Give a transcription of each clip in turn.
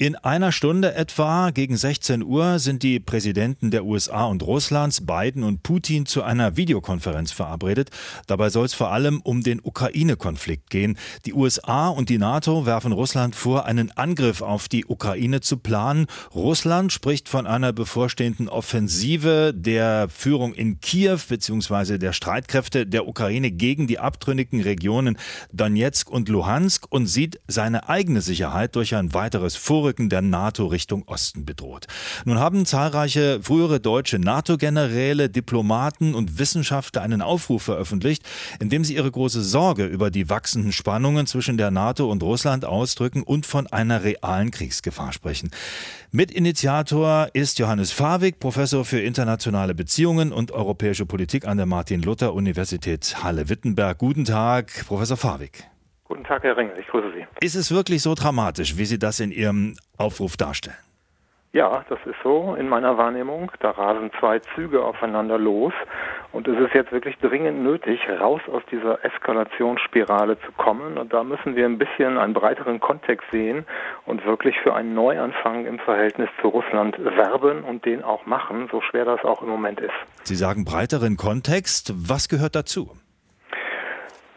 In einer Stunde etwa gegen 16 Uhr sind die Präsidenten der USA und Russlands, Biden und Putin, zu einer Videokonferenz verabredet. Dabei soll es vor allem um den Ukraine-Konflikt gehen. Die USA und die NATO werfen Russland vor, einen Angriff auf die Ukraine zu planen. Russland spricht von einer bevorstehenden Offensive der Führung in Kiew bzw. der Streitkräfte der Ukraine gegen die abtrünnigen Regionen Donetsk und Luhansk und sieht seine eigene Sicherheit durch ein weiteres Vorrücken Vorrücken der NATO Richtung Osten bedroht. Nun haben zahlreiche frühere deutsche NATO-Generäle, Diplomaten und Wissenschaftler einen Aufruf veröffentlicht, in dem sie ihre große Sorge über die wachsenden Spannungen zwischen der NATO und Russland ausdrücken und von einer realen Kriegsgefahr sprechen. Mitinitiator ist Johannes Fawig, Professor für internationale Beziehungen und europäische Politik an der Martin-Luther-Universität Halle-Wittenberg. Guten Tag, Professor Fawig. Guten Tag, Herr Ringel, ich grüße Sie. Ist es wirklich so dramatisch, wie Sie das in Ihrem Aufruf darstellen? Ja, das ist so in meiner Wahrnehmung. Da rasen zwei Züge aufeinander los und es ist jetzt wirklich dringend nötig, raus aus dieser Eskalationsspirale zu kommen und da müssen wir ein bisschen einen breiteren Kontext sehen und wirklich für einen Neuanfang im Verhältnis zu Russland werben und den auch machen, so schwer das auch im Moment ist. Sie sagen breiteren Kontext, was gehört dazu?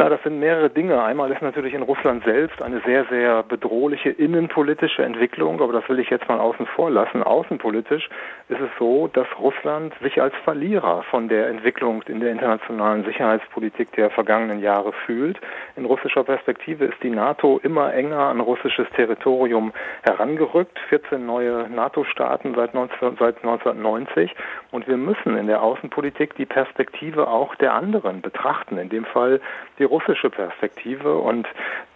Na, das sind mehrere Dinge. Einmal ist natürlich in Russland selbst eine sehr, sehr bedrohliche innenpolitische Entwicklung, aber das will ich jetzt mal außen vor lassen. Außenpolitisch ist es so, dass Russland sich als Verlierer von der Entwicklung in der internationalen Sicherheitspolitik der vergangenen Jahre fühlt. In russischer Perspektive ist die NATO immer enger an russisches Territorium herangerückt. 14 neue NATO-Staaten seit, seit 1990. Und wir müssen in der Außenpolitik die Perspektive auch der anderen betrachten. In dem Fall die russische Perspektive. Und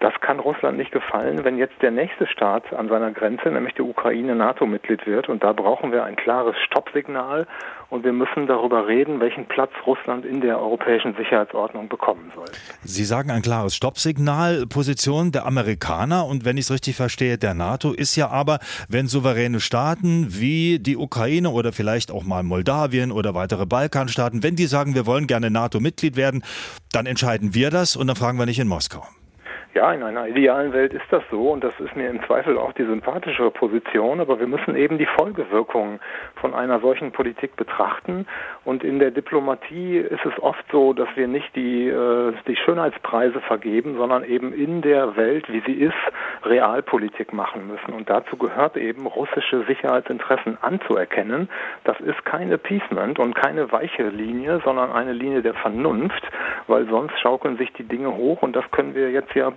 das kann Russland nicht gefallen, wenn jetzt der nächste Staat an seiner Grenze, nämlich die Ukraine, NATO-Mitglied wird. Und da brauchen wir ein klares Stoppsignal. Und wir müssen darüber reden, welchen Platz Russland in der europäischen Sicherheitsordnung bekommen soll. Sie sagen ein klares Stoppsignal, Position der Amerikaner. Und wenn ich es richtig verstehe, der NATO ist ja aber, wenn souveräne Staaten wie die Ukraine oder vielleicht auch mal Moldawien oder weitere Balkanstaaten, wenn die sagen, wir wollen gerne NATO-Mitglied werden, dann entscheiden wir das und dann fragen wir nicht in Moskau. Ja, in einer idealen Welt ist das so und das ist mir im Zweifel auch die sympathische Position, aber wir müssen eben die Folgewirkungen von einer solchen Politik betrachten und in der Diplomatie ist es oft so, dass wir nicht die, äh, die Schönheitspreise vergeben, sondern eben in der Welt, wie sie ist, Realpolitik machen müssen und dazu gehört eben russische Sicherheitsinteressen anzuerkennen. Das ist kein Appeasement und keine weiche Linie, sondern eine Linie der Vernunft, weil sonst schaukeln sich die Dinge hoch und das können wir jetzt ja.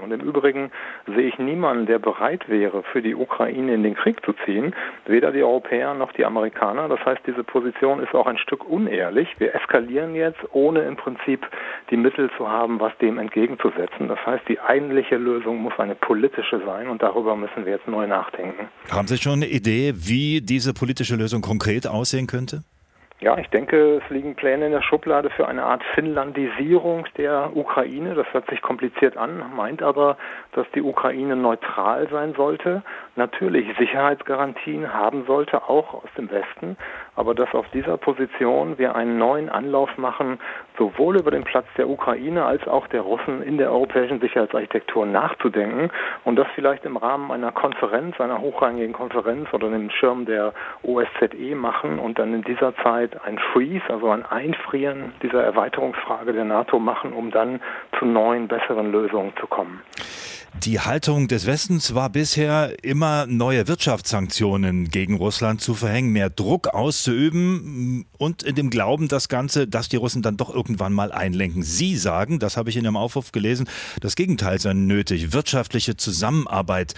Und im Übrigen sehe ich niemanden, der bereit wäre, für die Ukraine in den Krieg zu ziehen, weder die Europäer noch die Amerikaner. Das heißt, diese Position ist auch ein Stück unehrlich. Wir eskalieren jetzt, ohne im Prinzip die Mittel zu haben, was dem entgegenzusetzen. Das heißt, die eigentliche Lösung muss eine politische sein und darüber müssen wir jetzt neu nachdenken. Haben Sie schon eine Idee, wie diese politische Lösung konkret aussehen könnte? Ja, ich denke, es liegen Pläne in der Schublade für eine Art Finnlandisierung der Ukraine. Das hört sich kompliziert an, meint aber, dass die Ukraine neutral sein sollte, natürlich Sicherheitsgarantien haben sollte, auch aus dem Westen, aber dass auf dieser Position wir einen neuen Anlauf machen, sowohl über den Platz der Ukraine als auch der Russen in der europäischen Sicherheitsarchitektur nachzudenken und das vielleicht im Rahmen einer Konferenz, einer hochrangigen Konferenz oder dem Schirm der OSZE machen und dann in dieser Zeit Zeit ein Freeze, also ein Einfrieren dieser Erweiterungsfrage der NATO machen, um dann zu neuen, besseren Lösungen zu kommen. Die Haltung des Westens war bisher immer neue Wirtschaftssanktionen gegen Russland zu verhängen, mehr Druck auszuüben und in dem Glauben, das Ganze, dass die Russen dann doch irgendwann mal einlenken. Sie sagen, das habe ich in Ihrem Aufruf gelesen, das Gegenteil sei nötig, wirtschaftliche Zusammenarbeit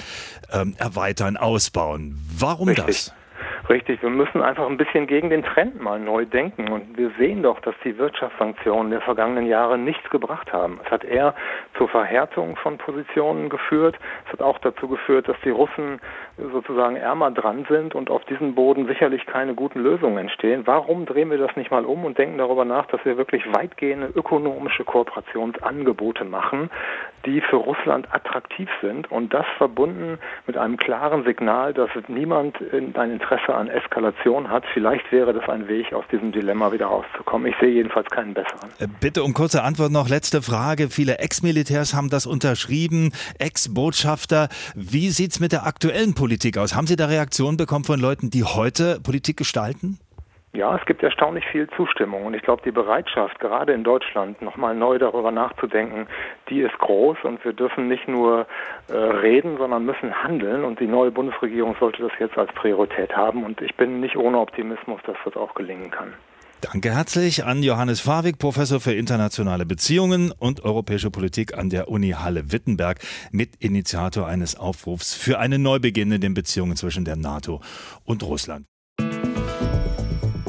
ähm, erweitern, ausbauen. Warum Richtig. das? Richtig, wir müssen einfach ein bisschen gegen den Trend mal neu denken. Und wir sehen doch, dass die Wirtschaftssanktionen der vergangenen Jahre nichts gebracht haben. Es hat eher zur Verhärtung von Positionen geführt. Es hat auch dazu geführt, dass die Russen sozusagen ärmer dran sind und auf diesem Boden sicherlich keine guten Lösungen entstehen. Warum drehen wir das nicht mal um und denken darüber nach, dass wir wirklich weitgehende ökonomische Kooperationsangebote machen, die für Russland attraktiv sind. Und das verbunden mit einem klaren Signal, dass niemand ein Interesse an Eskalation hat. Vielleicht wäre das ein Weg, aus diesem Dilemma wieder rauszukommen. Ich sehe jedenfalls keinen besseren. Äh, bitte um kurze Antwort noch. Letzte Frage. Viele Ex-Militärs haben das unterschrieben, Ex-Botschafter. Wie sieht es mit der aktuellen Politik aus? Haben Sie da Reaktionen bekommen von Leuten, die heute Politik gestalten? Ja, es gibt erstaunlich viel Zustimmung und ich glaube, die Bereitschaft, gerade in Deutschland nochmal neu darüber nachzudenken, die ist groß und wir dürfen nicht nur äh, reden, sondern müssen handeln und die neue Bundesregierung sollte das jetzt als Priorität haben und ich bin nicht ohne Optimismus, dass das auch gelingen kann. Danke herzlich an Johannes Fawig, Professor für internationale Beziehungen und europäische Politik an der Uni Halle-Wittenberg, Mitinitiator eines Aufrufs für einen Neubeginn in den Beziehungen zwischen der NATO und Russland.